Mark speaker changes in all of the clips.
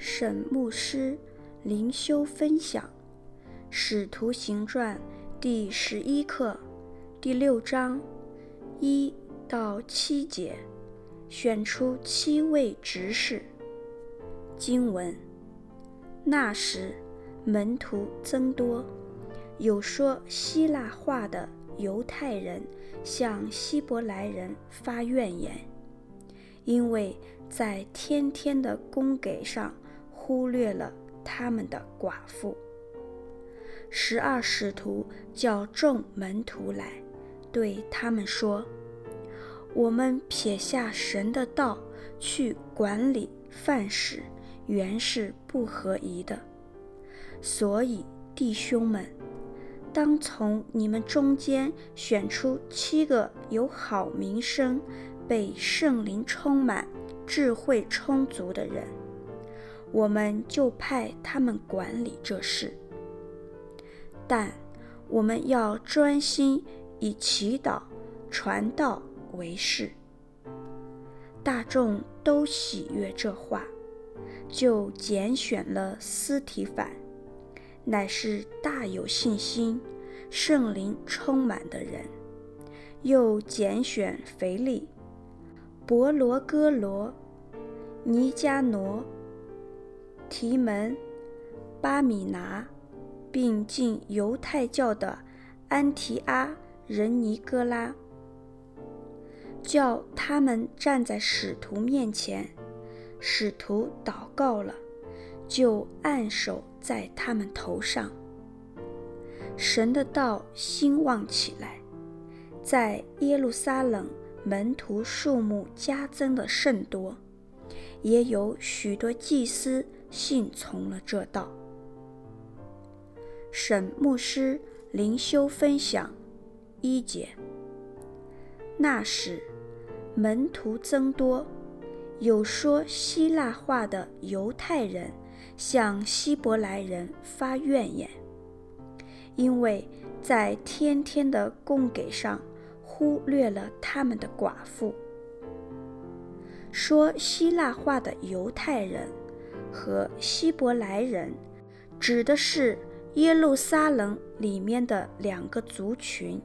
Speaker 1: 沈牧师灵修分享《使徒行传》第十一课第六章一到七节，选出七位执事。经文：那时门徒增多，有说希腊话的犹太人向希伯来人发怨言，因为在天天的供给上忽略了他们的寡妇。十二使徒叫众门徒来，对他们说：“我们撇下神的道去管理饭食，原是不合宜的。所以弟兄们，当从你们中间选出七个有好名声、被圣灵充满、智慧充足的人，我们就派他们管理这事。但我们要专心以祈祷、传道为事。大众都喜悦这话，就拣选了斯提反。乃是大有信心、圣灵充满的人，又拣选腓利、伯罗哥罗、尼迦挪、提门、巴米拿，并进犹太教的安提阿人尼哥拉，叫他们站在使徒面前，使徒祷告了。就按手在他们头上，神的道兴旺起来，在耶路撒冷门徒数目加增的甚多，也有许多祭司信从了这道。沈牧师灵修分享一节：那时门徒增多，有说希腊话的犹太人。向希伯来人发怨言，因为在天天的供给上忽略了他们的寡妇。说希腊话的犹太人和希伯来人，指的是耶路撒冷里面的两个族群。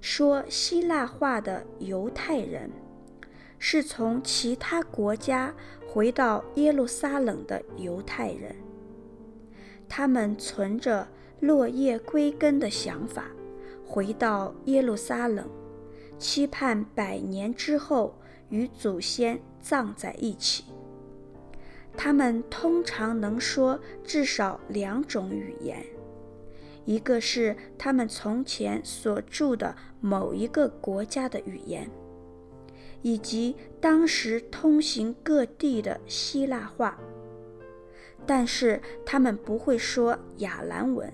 Speaker 1: 说希腊话的犹太人，是从其他国家回到耶路撒冷的犹太人，他们存着落叶归根的想法，回到耶路撒冷，期盼百年之后与祖先葬在一起。他们通常能说至少两种语言，一个是他们从前所住的某一个国家的语言。以及当时通行各地的希腊话，但是他们不会说雅兰文。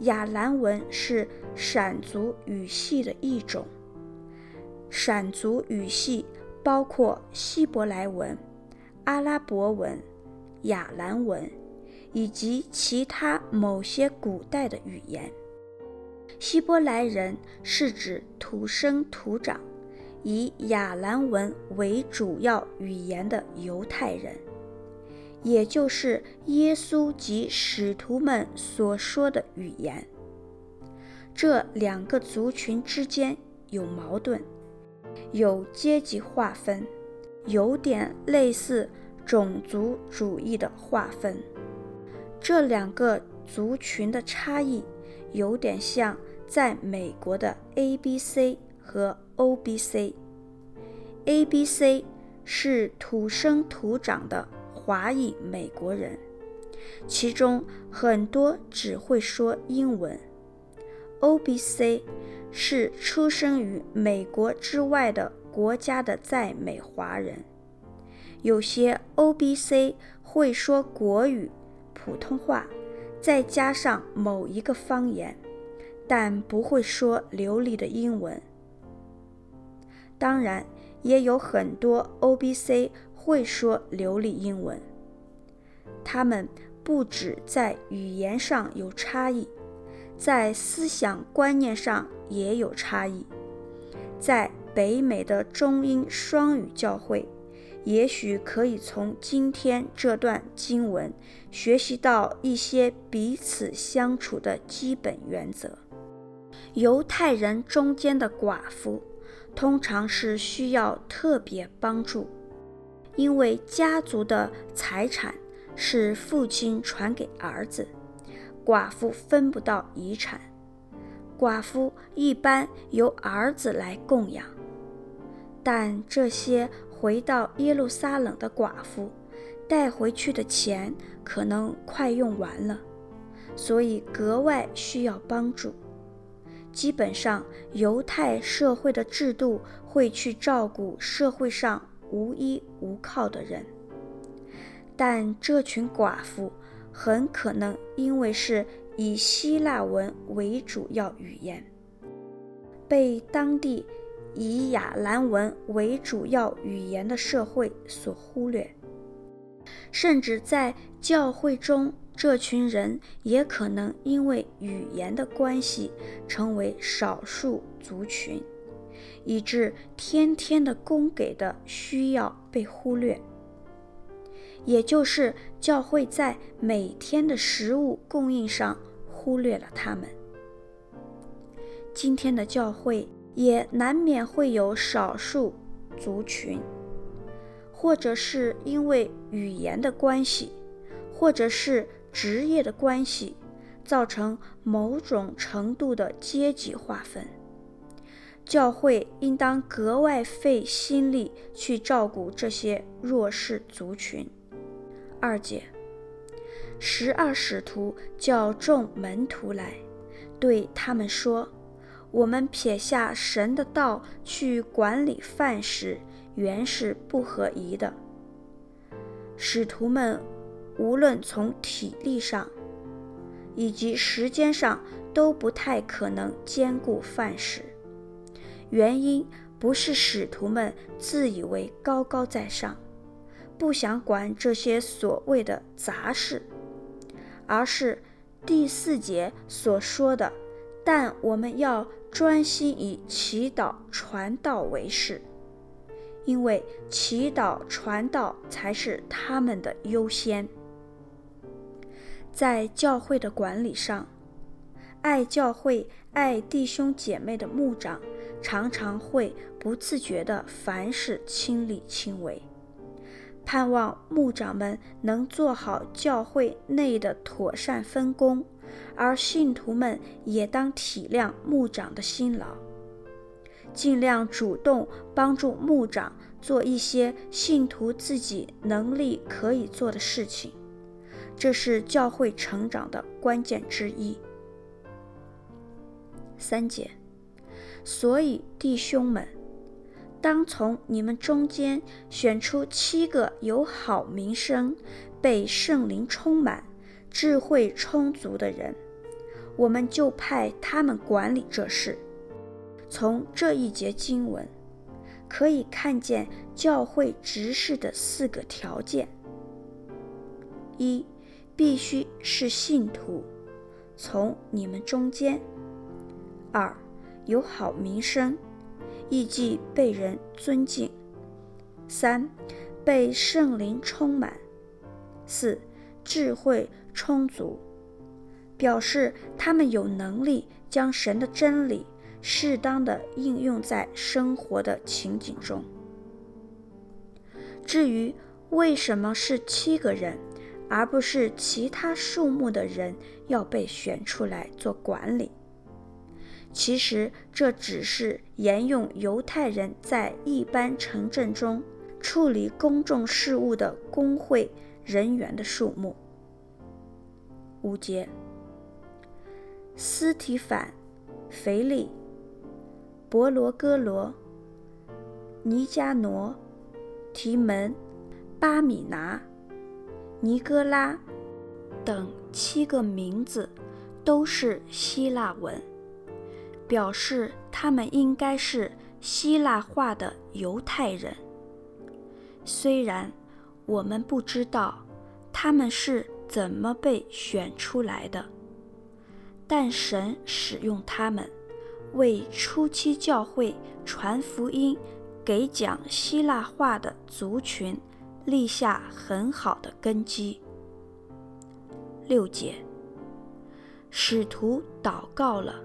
Speaker 1: 雅兰文是闪族语系的一种。闪族语系包括希伯来文、阿拉伯文、亚兰文以及其他某些古代的语言。希伯来人是指土生土长。以亚兰文为主要语言的犹太人，也就是耶稣及使徒们所说的语言。这两个族群之间有矛盾，有阶级划分，有点类似种族主义的划分。这两个族群的差异，有点像在美国的 ABC 和 OBC。ABC 是土生土长的华裔美国人，其中很多只会说英文。OBC 是出生于美国之外的国家的在美华人，有些 OBC 会说国语、普通话，再加上某一个方言，但不会说流利的英文。当然，也有很多 OBC 会说流利英文。他们不只在语言上有差异，在思想观念上也有差异。在北美的中英双语教会，也许可以从今天这段经文学习到一些彼此相处的基本原则。犹太人中间的寡妇通常是需要特别帮助，因为家族的财产是父亲传给儿子，寡妇分不到遗产，寡妇一般由儿子来供养，但这些。回到耶路撒冷的寡妇带回去的钱可能快用完了，所以格外需要帮助。基本上，犹太社会的制度会去照顾社会上无依无靠的人，但这群寡妇很可能因为是以希腊文为主要语言，被当地。以亚兰文为主要语言的社会所忽略，甚至在教会中，这群人也可能因为语言的关系成为少数族群，以致天天的供给的需要被忽略，也就是教会在每天的食物供应上忽略了他们。今天的教会。也难免会有少数族群，或者是因为语言的关系，或者是职业的关系，造成某种程度的阶级划分。教会应当格外费心力去照顾这些弱势族群。二节，十二使徒叫众门徒来，对他们说。我们撇下神的道去管理饭食，原是不合宜的。使徒们无论从体力上以及时间上都不太可能兼顾饭食。原因不是使徒们自以为高高在上，不想管这些所谓的杂事，而是第四节所说的。但我们要专心以祈祷传道为事，因为祈祷传道才是他们的优先。在教会的管理上，爱教会、爱弟兄姐妹的牧长常常会不自觉地凡事亲力亲为，盼望牧长们能做好教会内的妥善分工。而信徒们也当体谅牧长的辛劳，尽量主动帮助牧长做一些信徒自己能力可以做的事情，这是教会成长的关键之一。三节，所以弟兄们，当从你们中间选出七个有好名声、被圣灵充满。智慧充足的人，我们就派他们管理这事。从这一节经文可以看见教会执事的四个条件：一，必须是信徒，从你们中间；二，有好名声，意即被人尊敬；三，被圣灵充满；四，智慧充足，表示他们有能力将神的真理适当的应用在生活的情景中。至于为什么是七个人，而不是其他数目的人要被选出来做管理，其实这只是沿用犹太人在一般城镇中处理公众事务的工会人员的数目。五节，斯提反、腓利、伯罗哥罗、尼迦挪、提门、巴米拿、尼哥拉等七个名字都是希腊文，表示他们应该是希腊化的犹太人。虽然我们不知道他们是。怎么被选出来的？但神使用他们，为初期教会传福音，给讲希腊话的族群立下很好的根基。六节，使徒祷告了，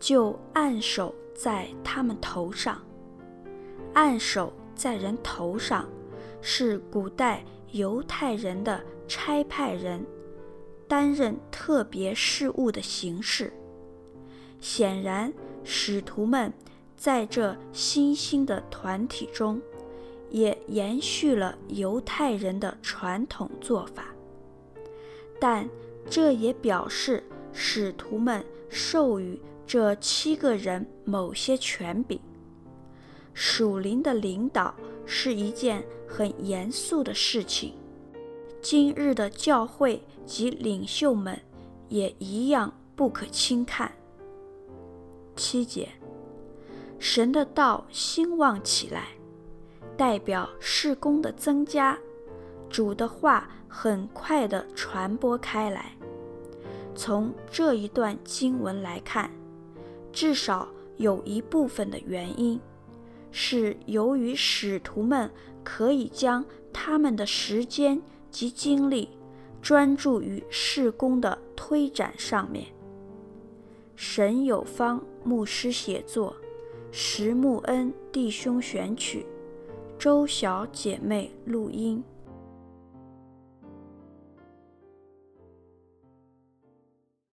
Speaker 1: 就按手在他们头上。按手在人头上，是古代犹太人的差派人担任特别事务的形式。显然，使徒们在这新兴的团体中，也延续了犹太人的传统做法。但这也表示使徒们授予这七个人某些权柄。属灵的领导是一件很严肃的事情。今日的教会及领袖们也一样不可轻看。七节，神的道兴旺起来，代表事工的增加。主的话很快地传播开来。从这一段经文来看，至少有一部分的原因。是由于使徒们可以将他们的时间及精力专注于事工的推展上面。沈有方牧师写作，石木恩弟兄选曲，周小姐妹录音。